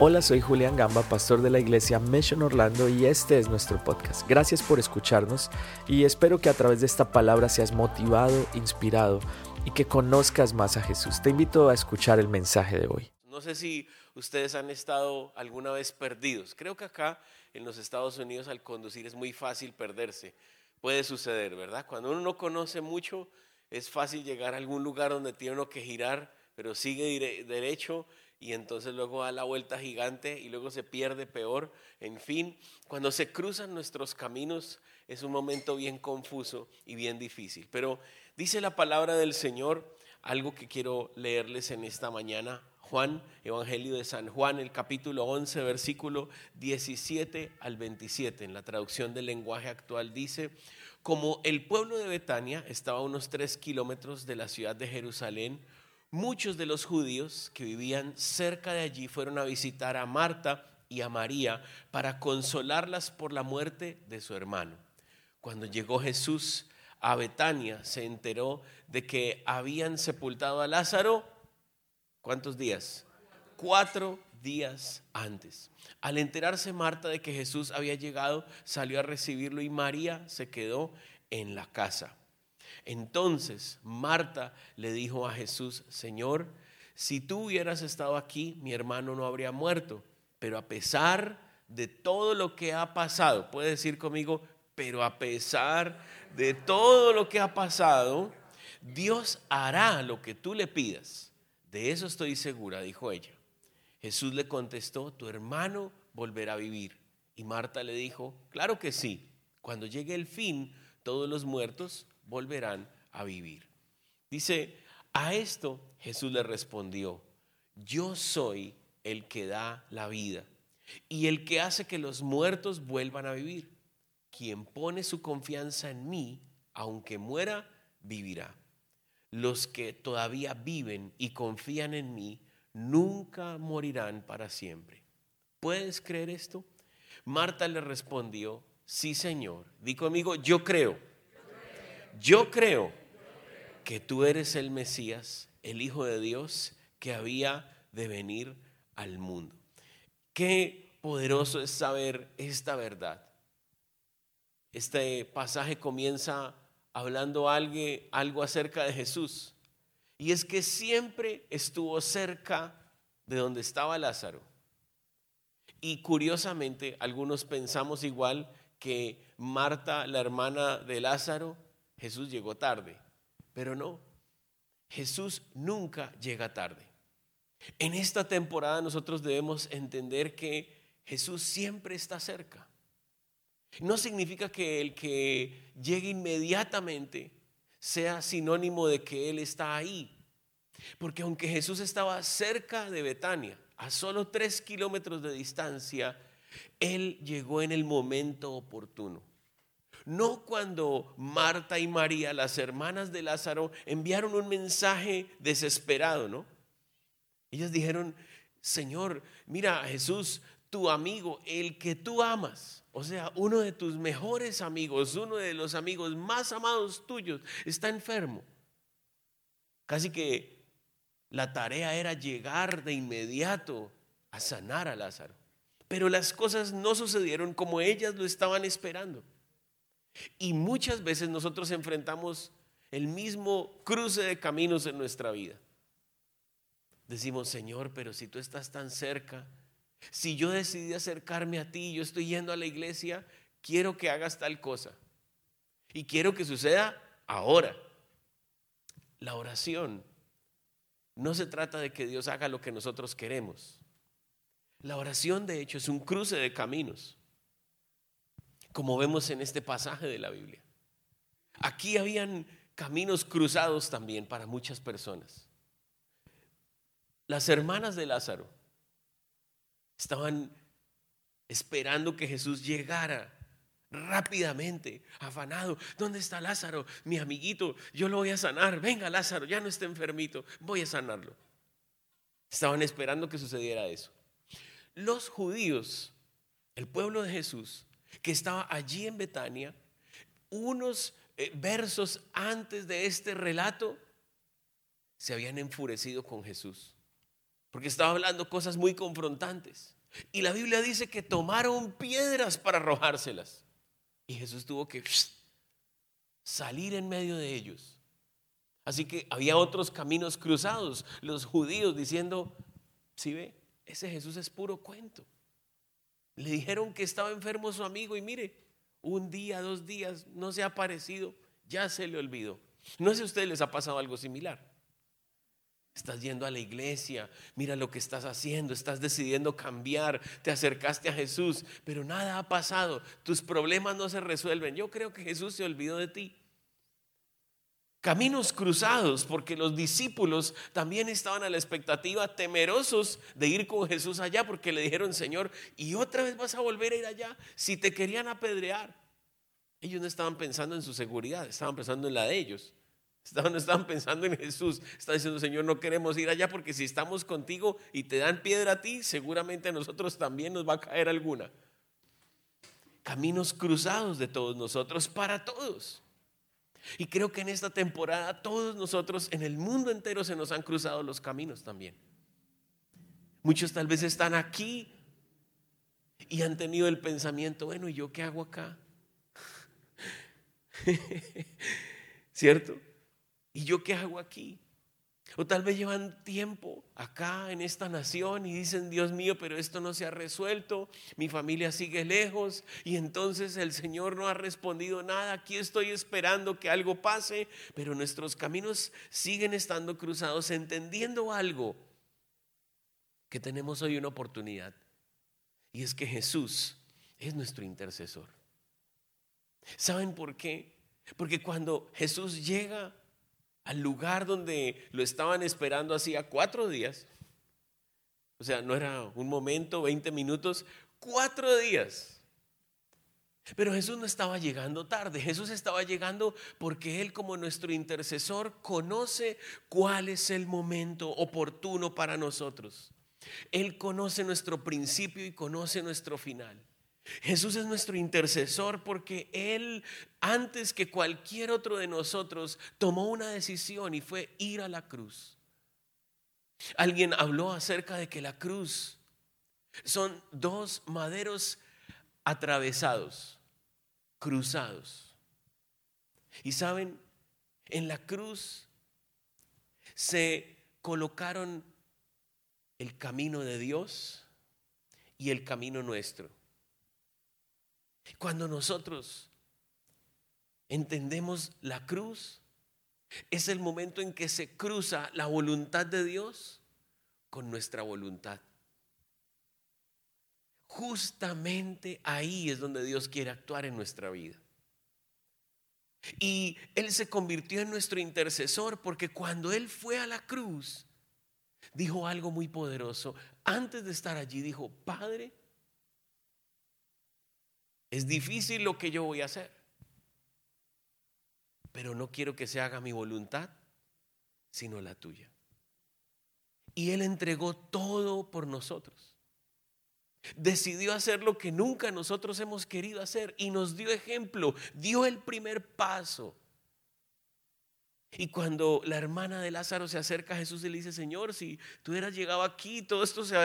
Hola, soy Julián Gamba, pastor de la iglesia Mission Orlando y este es nuestro podcast. Gracias por escucharnos y espero que a través de esta palabra seas motivado, inspirado y que conozcas más a Jesús. Te invito a escuchar el mensaje de hoy. No sé si ustedes han estado alguna vez perdidos. Creo que acá en los Estados Unidos al conducir es muy fácil perderse. Puede suceder, ¿verdad? Cuando uno no conoce mucho, es fácil llegar a algún lugar donde tiene uno que girar, pero sigue derecho y entonces luego da la vuelta gigante y luego se pierde peor. En fin, cuando se cruzan nuestros caminos es un momento bien confuso y bien difícil. Pero dice la palabra del Señor algo que quiero leerles en esta mañana. Juan, Evangelio de San Juan, el capítulo 11, versículo 17 al 27, en la traducción del lenguaje actual dice, como el pueblo de Betania estaba a unos tres kilómetros de la ciudad de Jerusalén, muchos de los judíos que vivían cerca de allí fueron a visitar a Marta y a María para consolarlas por la muerte de su hermano. Cuando llegó Jesús a Betania, se enteró de que habían sepultado a Lázaro, ¿cuántos días? Cuatro días antes. Al enterarse Marta de que Jesús había llegado, salió a recibirlo y María se quedó en la casa. Entonces Marta le dijo a Jesús, Señor, si tú hubieras estado aquí, mi hermano no habría muerto. Pero a pesar de todo lo que ha pasado, puede decir conmigo, pero a pesar de todo lo que ha pasado, Dios hará lo que tú le pidas. De eso estoy segura, dijo ella. Jesús le contestó, tu hermano volverá a vivir. Y Marta le dijo, claro que sí, cuando llegue el fin, todos los muertos volverán a vivir. Dice, a esto Jesús le respondió, yo soy el que da la vida y el que hace que los muertos vuelvan a vivir. Quien pone su confianza en mí, aunque muera, vivirá. Los que todavía viven y confían en mí, nunca morirán para siempre. ¿Puedes creer esto? Marta le respondió, sí Señor. Di conmigo, yo creo yo creo que tú eres el Mesías, el Hijo de Dios que había de venir al mundo. Qué poderoso es saber esta verdad. Este pasaje comienza hablando algo, acerca de Jesús. Y es que siempre estuvo cerca de donde estaba Lázaro. Y curiosamente, algunos pensamos igual que Marta, la hermana de Lázaro, Jesús llegó tarde, pero no, Jesús nunca llega tarde. En esta temporada nosotros debemos entender que Jesús siempre está cerca. No significa que el que llegue inmediatamente sea sinónimo de que Él está ahí. Porque aunque Jesús estaba cerca de Betania, a solo tres kilómetros de distancia, Él llegó en el momento oportuno. No cuando Marta y María, las hermanas de Lázaro, enviaron un mensaje desesperado, ¿no? Ellas dijeron, Señor, mira Jesús, tu amigo, el que tú amas, o sea, uno de tus mejores amigos, uno de los amigos más amados tuyos, está enfermo. Casi que la tarea era llegar de inmediato a sanar a Lázaro. Pero las cosas no sucedieron como ellas lo estaban esperando. Y muchas veces nosotros enfrentamos el mismo cruce de caminos en nuestra vida. Decimos, Señor, pero si tú estás tan cerca, si yo decidí acercarme a ti, yo estoy yendo a la iglesia, quiero que hagas tal cosa. Y quiero que suceda ahora. La oración no se trata de que Dios haga lo que nosotros queremos. La oración, de hecho, es un cruce de caminos como vemos en este pasaje de la Biblia. Aquí habían caminos cruzados también para muchas personas. Las hermanas de Lázaro estaban esperando que Jesús llegara rápidamente, afanado. ¿Dónde está Lázaro? Mi amiguito, yo lo voy a sanar. Venga, Lázaro, ya no está enfermito, voy a sanarlo. Estaban esperando que sucediera eso. Los judíos, el pueblo de Jesús, que estaba allí en Betania, unos eh, versos antes de este relato, se habían enfurecido con Jesús. porque estaba hablando cosas muy confrontantes. Y la Biblia dice que tomaron piedras para arrojárselas. Y Jesús tuvo que salir en medio de ellos. Así que había otros caminos cruzados, los judíos diciendo, si ve, ese Jesús es puro cuento. Le dijeron que estaba enfermo su amigo y mire, un día, dos días, no se ha aparecido, ya se le olvidó. No sé si a ustedes les ha pasado algo similar. Estás yendo a la iglesia, mira lo que estás haciendo, estás decidiendo cambiar, te acercaste a Jesús, pero nada ha pasado, tus problemas no se resuelven. Yo creo que Jesús se olvidó de ti. Caminos cruzados, porque los discípulos también estaban a la expectativa, temerosos de ir con Jesús allá, porque le dijeron, Señor, ¿y otra vez vas a volver a ir allá? Si te querían apedrear. Ellos no estaban pensando en su seguridad, estaban pensando en la de ellos. Estaban, estaban pensando en Jesús. Estaban diciendo, Señor, no queremos ir allá porque si estamos contigo y te dan piedra a ti, seguramente a nosotros también nos va a caer alguna. Caminos cruzados de todos nosotros para todos. Y creo que en esta temporada todos nosotros en el mundo entero se nos han cruzado los caminos también. Muchos tal vez están aquí y han tenido el pensamiento, bueno, ¿y yo qué hago acá? ¿Cierto? ¿Y yo qué hago aquí? O tal vez llevan tiempo acá en esta nación y dicen, Dios mío, pero esto no se ha resuelto, mi familia sigue lejos y entonces el Señor no ha respondido nada, aquí estoy esperando que algo pase, pero nuestros caminos siguen estando cruzados, entendiendo algo, que tenemos hoy una oportunidad, y es que Jesús es nuestro intercesor. ¿Saben por qué? Porque cuando Jesús llega al lugar donde lo estaban esperando hacía cuatro días. O sea, no era un momento, 20 minutos, cuatro días. Pero Jesús no estaba llegando tarde, Jesús estaba llegando porque Él como nuestro intercesor conoce cuál es el momento oportuno para nosotros. Él conoce nuestro principio y conoce nuestro final. Jesús es nuestro intercesor porque Él, antes que cualquier otro de nosotros, tomó una decisión y fue ir a la cruz. Alguien habló acerca de que la cruz son dos maderos atravesados, cruzados. Y saben, en la cruz se colocaron el camino de Dios y el camino nuestro. Cuando nosotros entendemos la cruz, es el momento en que se cruza la voluntad de Dios con nuestra voluntad. Justamente ahí es donde Dios quiere actuar en nuestra vida. Y Él se convirtió en nuestro intercesor porque cuando Él fue a la cruz, dijo algo muy poderoso. Antes de estar allí, dijo, Padre, es difícil lo que yo voy a hacer, pero no quiero que se haga mi voluntad, sino la tuya. Y Él entregó todo por nosotros. Decidió hacer lo que nunca nosotros hemos querido hacer y nos dio ejemplo, dio el primer paso y cuando la hermana de Lázaro se acerca a Jesús le dice, Señor, si tú hubieras llegado aquí, todo esto se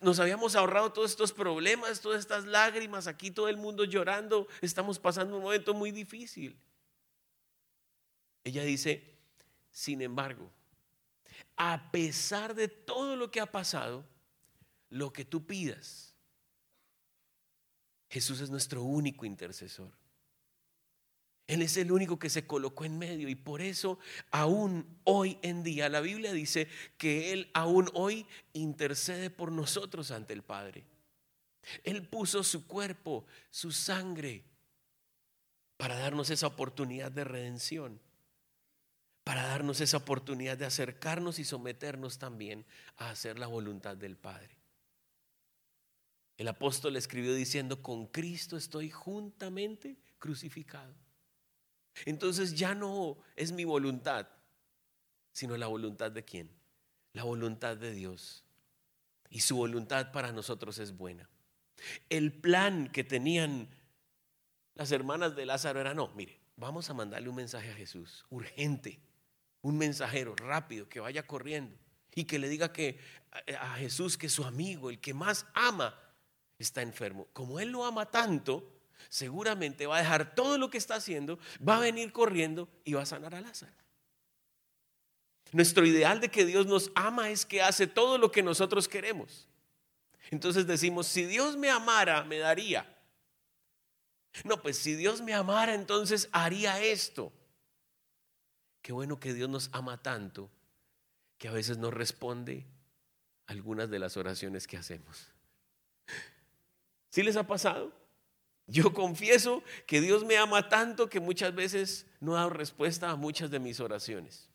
nos habíamos ahorrado todos estos problemas, todas estas lágrimas, aquí todo el mundo llorando, estamos pasando un momento muy difícil. Ella dice, sin embargo, a pesar de todo lo que ha pasado, lo que tú pidas, Jesús es nuestro único intercesor. Él es el único que se colocó en medio y por eso aún hoy en día la Biblia dice que Él aún hoy intercede por nosotros ante el Padre. Él puso su cuerpo, su sangre, para darnos esa oportunidad de redención, para darnos esa oportunidad de acercarnos y someternos también a hacer la voluntad del Padre. El apóstol escribió diciendo, con Cristo estoy juntamente crucificado. Entonces ya no es mi voluntad, sino la voluntad de quién? La voluntad de Dios. Y su voluntad para nosotros es buena. El plan que tenían las hermanas de Lázaro era, no, mire, vamos a mandarle un mensaje a Jesús, urgente, un mensajero rápido que vaya corriendo. y que le diga que a Jesús que su amigo, el que más ama, está enfermo. Como él lo ama tanto, seguramente va a dejar todo lo que está haciendo, va a venir corriendo y va a sanar a Lázaro. Nuestro ideal de que Dios nos ama es que hace todo lo que nosotros queremos. Entonces decimos, si Dios me amara, me daría. No, pues si Dios me amara, entonces haría esto. Qué bueno que Dios nos ama tanto que a veces no responde algunas de las oraciones que hacemos. ¿Sí les ha pasado? Yo confieso que Dios me ama tanto que muchas veces no ha dado respuesta a muchas de mis oraciones.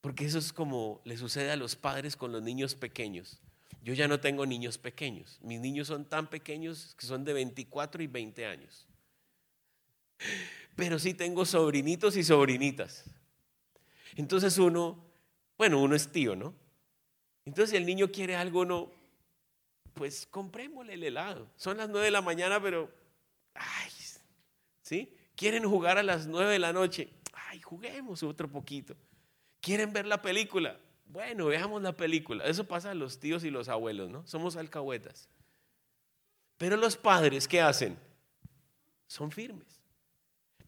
Porque eso es como le sucede a los padres con los niños pequeños. Yo ya no tengo niños pequeños. Mis niños son tan pequeños que son de 24 y 20 años. Pero sí tengo sobrinitos y sobrinitas. Entonces uno, bueno, uno es tío, ¿no? Entonces si el niño quiere algo, no, pues comprémosle el helado. Son las 9 de la mañana, pero, ay, ¿sí? Quieren jugar a las 9 de la noche. Ay, juguemos otro poquito. ¿Quieren ver la película? Bueno, veamos la película. Eso pasa a los tíos y los abuelos, ¿no? Somos alcahuetas. Pero los padres, ¿qué hacen? Son firmes.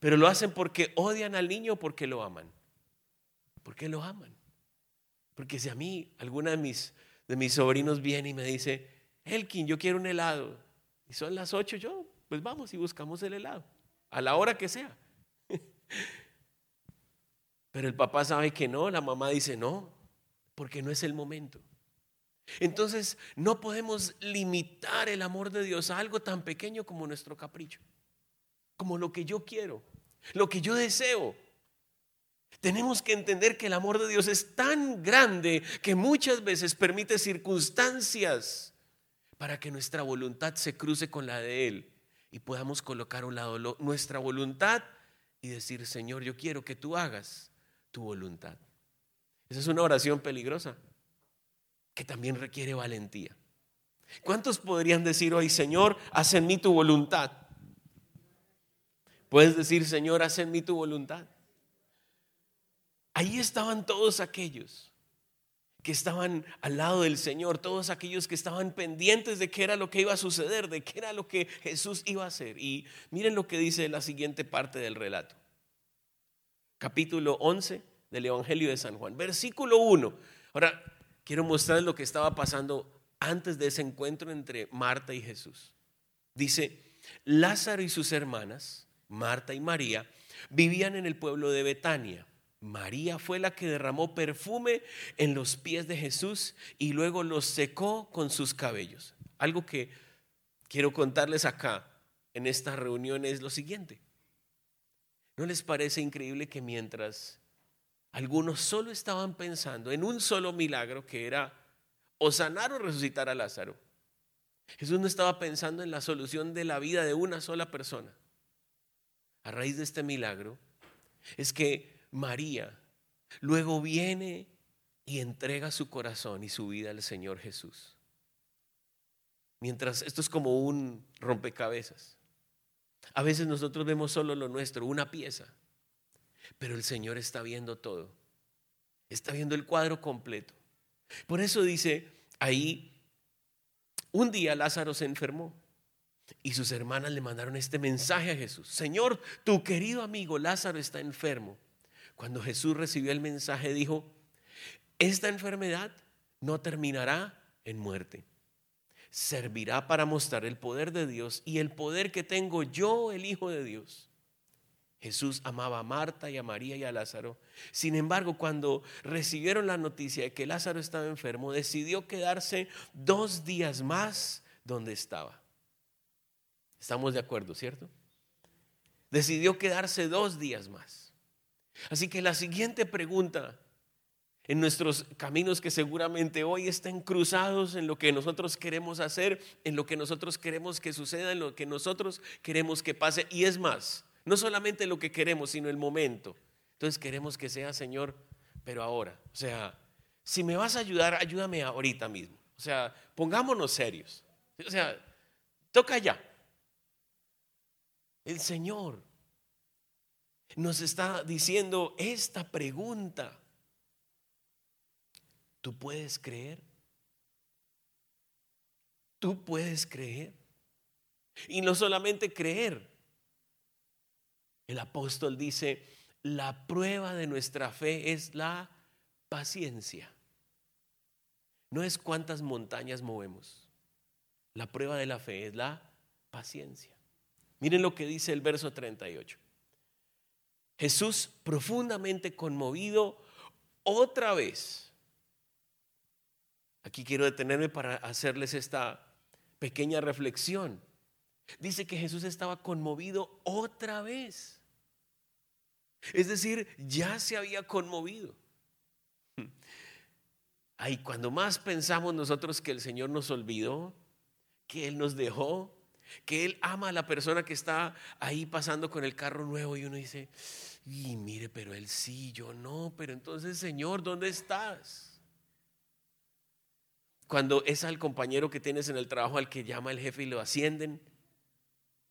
Pero lo hacen porque odian al niño o porque lo aman. ¿Por qué lo aman? Porque si a mí alguna de mis, de mis sobrinos viene y me dice, Elkin, yo quiero un helado, y son las ocho, yo, pues vamos y buscamos el helado, a la hora que sea. Pero el papá sabe que no, la mamá dice no, porque no es el momento. Entonces no podemos limitar el amor de Dios a algo tan pequeño como nuestro capricho, como lo que yo quiero, lo que yo deseo. Tenemos que entender que el amor de Dios es tan grande que muchas veces permite circunstancias para que nuestra voluntad se cruce con la de Él y podamos colocar a un lado nuestra voluntad y decir, Señor, yo quiero que tú hagas tu voluntad. Esa es una oración peligrosa que también requiere valentía. ¿Cuántos podrían decir hoy, Señor, haz en mí tu voluntad? Puedes decir, Señor, haz en mí tu voluntad. Ahí estaban todos aquellos que estaban al lado del Señor, todos aquellos que estaban pendientes de qué era lo que iba a suceder, de qué era lo que Jesús iba a hacer. Y miren lo que dice la siguiente parte del relato capítulo 11 del Evangelio de San Juan, versículo 1. Ahora, quiero mostrarles lo que estaba pasando antes de ese encuentro entre Marta y Jesús. Dice, Lázaro y sus hermanas, Marta y María, vivían en el pueblo de Betania. María fue la que derramó perfume en los pies de Jesús y luego los secó con sus cabellos. Algo que quiero contarles acá en esta reunión es lo siguiente. ¿No les parece increíble que mientras algunos solo estaban pensando en un solo milagro que era o sanar o resucitar a Lázaro? Jesús no estaba pensando en la solución de la vida de una sola persona. A raíz de este milagro es que María luego viene y entrega su corazón y su vida al Señor Jesús. Mientras esto es como un rompecabezas. A veces nosotros vemos solo lo nuestro, una pieza, pero el Señor está viendo todo. Está viendo el cuadro completo. Por eso dice ahí, un día Lázaro se enfermó y sus hermanas le mandaron este mensaje a Jesús. Señor, tu querido amigo Lázaro está enfermo. Cuando Jesús recibió el mensaje dijo, esta enfermedad no terminará en muerte servirá para mostrar el poder de Dios y el poder que tengo yo, el Hijo de Dios. Jesús amaba a Marta y a María y a Lázaro. Sin embargo, cuando recibieron la noticia de que Lázaro estaba enfermo, decidió quedarse dos días más donde estaba. Estamos de acuerdo, ¿cierto? Decidió quedarse dos días más. Así que la siguiente pregunta en nuestros caminos que seguramente hoy están cruzados en lo que nosotros queremos hacer, en lo que nosotros queremos que suceda, en lo que nosotros queremos que pase. Y es más, no solamente lo que queremos, sino el momento. Entonces queremos que sea, Señor, pero ahora. O sea, si me vas a ayudar, ayúdame ahorita mismo. O sea, pongámonos serios. O sea, toca ya. El Señor nos está diciendo esta pregunta. ¿Tú puedes creer? Tú puedes creer. Y no solamente creer. El apóstol dice, la prueba de nuestra fe es la paciencia. No es cuántas montañas movemos. La prueba de la fe es la paciencia. Miren lo que dice el verso 38. Jesús profundamente conmovido otra vez. Aquí quiero detenerme para hacerles esta pequeña reflexión. Dice que Jesús estaba conmovido otra vez. Es decir, ya se había conmovido. Ay, cuando más pensamos nosotros que el Señor nos olvidó, que Él nos dejó, que Él ama a la persona que está ahí pasando con el carro nuevo y uno dice, y mire, pero Él sí, yo no, pero entonces Señor, ¿dónde estás? Cuando es al compañero que tienes en el trabajo al que llama el jefe y lo ascienden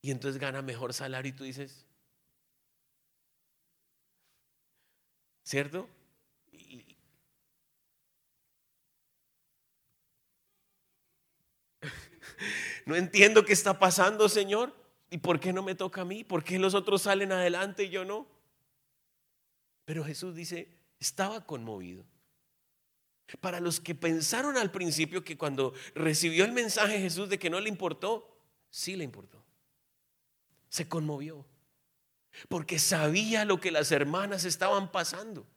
y entonces gana mejor salario y tú dices, ¿cierto? no entiendo qué está pasando, Señor. ¿Y por qué no me toca a mí? ¿Por qué los otros salen adelante y yo no? Pero Jesús dice, estaba conmovido. Para los que pensaron al principio que cuando recibió el mensaje Jesús de que no le importó, sí le importó. Se conmovió. Porque sabía lo que las hermanas estaban pasando.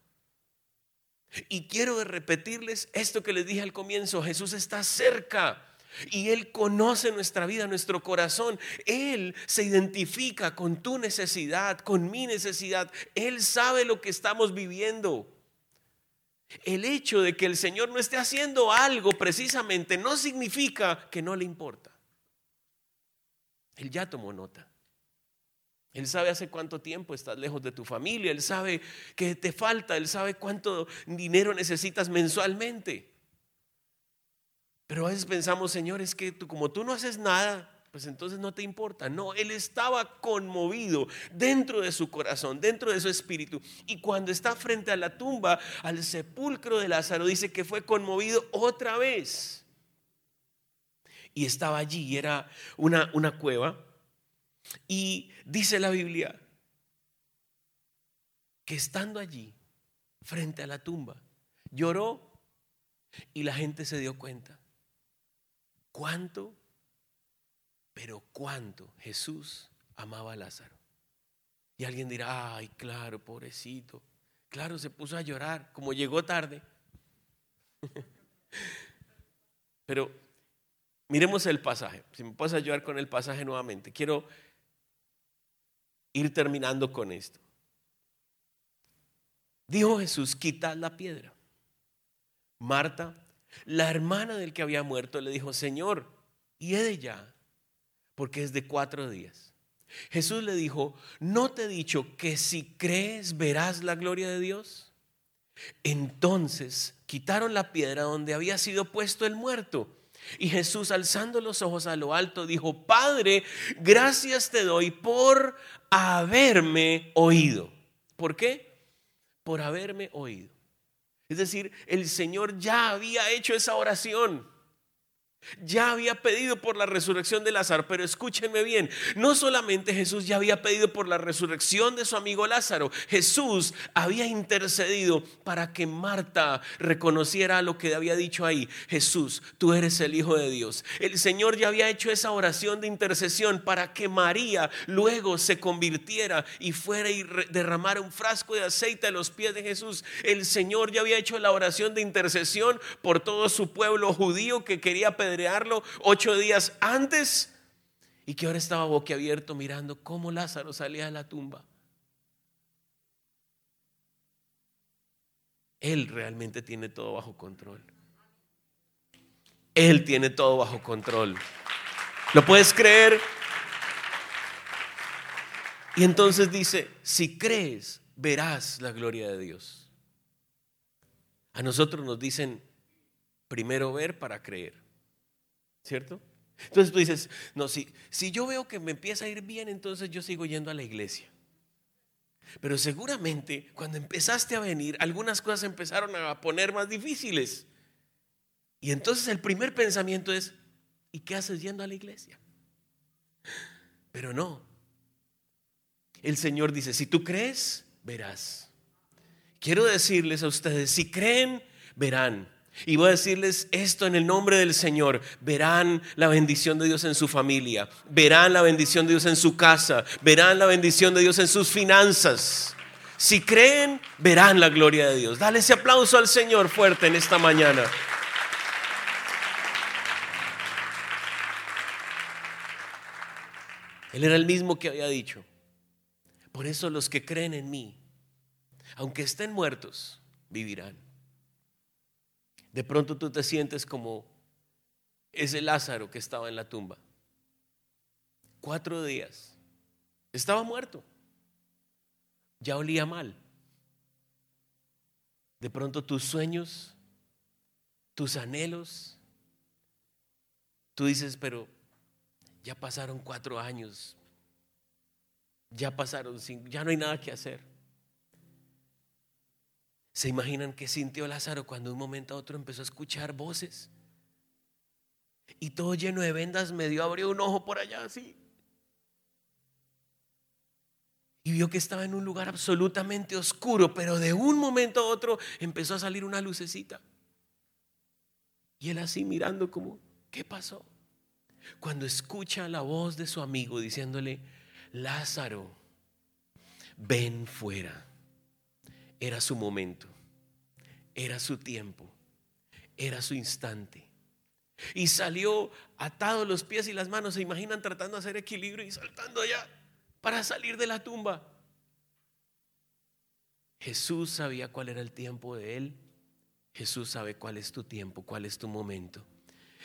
Y quiero repetirles esto que les dije al comienzo, Jesús está cerca. Y Él conoce nuestra vida, nuestro corazón. Él se identifica con tu necesidad, con mi necesidad. Él sabe lo que estamos viviendo. El hecho de que el Señor no esté haciendo algo precisamente no significa que no le importa. Él ya tomó nota. Él sabe hace cuánto tiempo estás lejos de tu familia. Él sabe que te falta. Él sabe cuánto dinero necesitas mensualmente. Pero a veces pensamos, Señor, es que tú, como tú no haces nada, pues entonces no te importa. No, él estaba conmovido dentro de su corazón, dentro de su espíritu. Y cuando está frente a la tumba, al sepulcro de Lázaro, dice que fue conmovido otra vez. Y estaba allí, era una, una cueva. Y dice la Biblia que estando allí, frente a la tumba, lloró y la gente se dio cuenta. ¿Cuánto? Pero cuánto Jesús amaba a Lázaro. Y alguien dirá, ay, claro, pobrecito. Claro, se puso a llorar, como llegó tarde. Pero miremos el pasaje. Si me puedes ayudar con el pasaje nuevamente. Quiero ir terminando con esto. Dijo Jesús, quitad la piedra. Marta la hermana del que había muerto le dijo, Señor, y he de ya, porque es de cuatro días. Jesús le dijo, ¿no te he dicho que si crees verás la gloria de Dios? Entonces quitaron la piedra donde había sido puesto el muerto. Y Jesús, alzando los ojos a lo alto, dijo, Padre, gracias te doy por haberme oído. ¿Por qué? Por haberme oído. Es decir, el Señor ya había hecho esa oración. Ya había pedido por la resurrección de Lázaro, pero escúchenme bien, no solamente Jesús ya había pedido por la resurrección de su amigo Lázaro, Jesús había intercedido para que Marta reconociera lo que había dicho ahí, Jesús, tú eres el Hijo de Dios. El Señor ya había hecho esa oración de intercesión para que María luego se convirtiera y fuera y derramara un frasco de aceite a los pies de Jesús. El Señor ya había hecho la oración de intercesión por todo su pueblo judío que quería pedir ocho días antes y que ahora estaba boquiabierto mirando cómo Lázaro salía de la tumba. Él realmente tiene todo bajo control. Él tiene todo bajo control. ¿Lo puedes creer? Y entonces dice, si crees, verás la gloria de Dios. A nosotros nos dicen, primero ver para creer. ¿Cierto? Entonces tú dices, no, si, si yo veo que me empieza a ir bien, entonces yo sigo yendo a la iglesia. Pero seguramente cuando empezaste a venir, algunas cosas empezaron a poner más difíciles. Y entonces el primer pensamiento es, ¿y qué haces yendo a la iglesia? Pero no. El Señor dice, si tú crees, verás. Quiero decirles a ustedes, si creen, verán. Y voy a decirles esto en el nombre del Señor. Verán la bendición de Dios en su familia. Verán la bendición de Dios en su casa. Verán la bendición de Dios en sus finanzas. Si creen, verán la gloria de Dios. Dale ese aplauso al Señor fuerte en esta mañana. Él era el mismo que había dicho. Por eso los que creen en mí, aunque estén muertos, vivirán. De pronto tú te sientes como ese Lázaro que estaba en la tumba. Cuatro días. Estaba muerto. Ya olía mal. De pronto tus sueños, tus anhelos, tú dices, pero ya pasaron cuatro años, ya pasaron cinco, ya no hay nada que hacer. ¿Se imaginan qué sintió Lázaro cuando de un momento a otro empezó a escuchar voces? Y todo lleno de vendas, medio abrió un ojo por allá así. Y vio que estaba en un lugar absolutamente oscuro, pero de un momento a otro empezó a salir una lucecita. Y él así mirando como, ¿qué pasó? Cuando escucha la voz de su amigo diciéndole, Lázaro, ven fuera. Era su momento, era su tiempo, era su instante. Y salió atado los pies y las manos, se imaginan tratando de hacer equilibrio y saltando allá para salir de la tumba. Jesús sabía cuál era el tiempo de él. Jesús sabe cuál es tu tiempo, cuál es tu momento.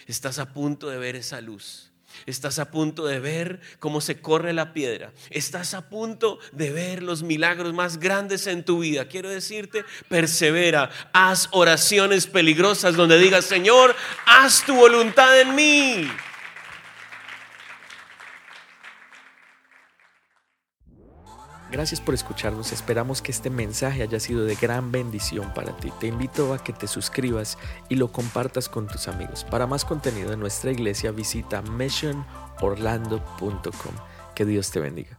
Estás a punto de ver esa luz. Estás a punto de ver cómo se corre la piedra. Estás a punto de ver los milagros más grandes en tu vida. Quiero decirte, persevera. Haz oraciones peligrosas donde digas, Señor, haz tu voluntad en mí. Gracias por escucharnos, esperamos que este mensaje haya sido de gran bendición para ti. Te invito a que te suscribas y lo compartas con tus amigos. Para más contenido de nuestra iglesia visita missionorlando.com. Que Dios te bendiga.